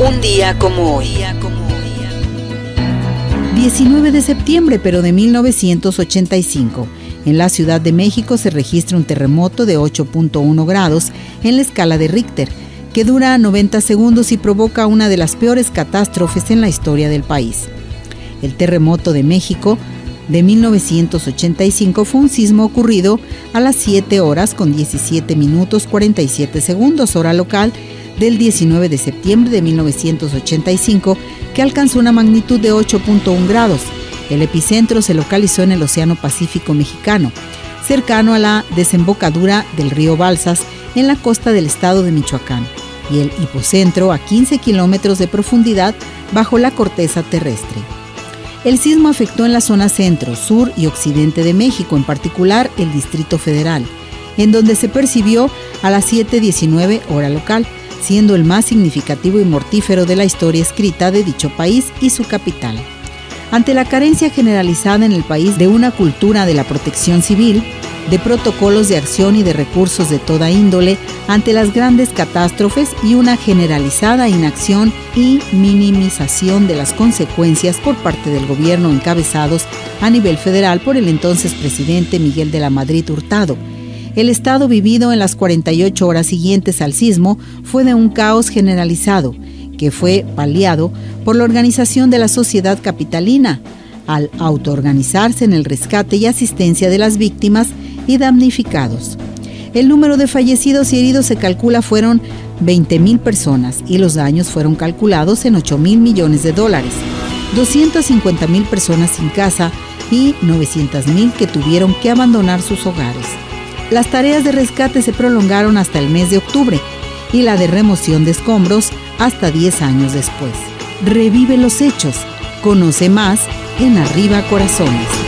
Un día como hoy. 19 de septiembre, pero de 1985. En la Ciudad de México se registra un terremoto de 8.1 grados en la escala de Richter, que dura 90 segundos y provoca una de las peores catástrofes en la historia del país. El terremoto de México de 1985 fue un sismo ocurrido a las 7 horas con 17 minutos 47 segundos hora local del 19 de septiembre de 1985 que alcanzó una magnitud de 8.1 grados. El epicentro se localizó en el Océano Pacífico mexicano, cercano a la desembocadura del río Balsas en la costa del estado de Michoacán, y el hipocentro a 15 kilómetros de profundidad bajo la corteza terrestre. El sismo afectó en la zona centro, sur y occidente de México, en particular el Distrito Federal, en donde se percibió a las 7.19 hora local, siendo el más significativo y mortífero de la historia escrita de dicho país y su capital. Ante la carencia generalizada en el país de una cultura de la protección civil, de protocolos de acción y de recursos de toda índole ante las grandes catástrofes y una generalizada inacción y minimización de las consecuencias por parte del gobierno encabezados a nivel federal por el entonces presidente Miguel de la Madrid Hurtado, el estado vivido en las 48 horas siguientes al sismo fue de un caos generalizado, que fue paliado por la organización de la sociedad capitalina, al autoorganizarse en el rescate y asistencia de las víctimas y damnificados. El número de fallecidos y heridos se calcula fueron 20.000 personas y los daños fueron calculados en 8 mil millones de dólares, 250 mil personas sin casa y 900 mil que tuvieron que abandonar sus hogares. Las tareas de rescate se prolongaron hasta el mes de octubre y la de remoción de escombros hasta 10 años después. Revive los hechos. Conoce más en Arriba Corazones.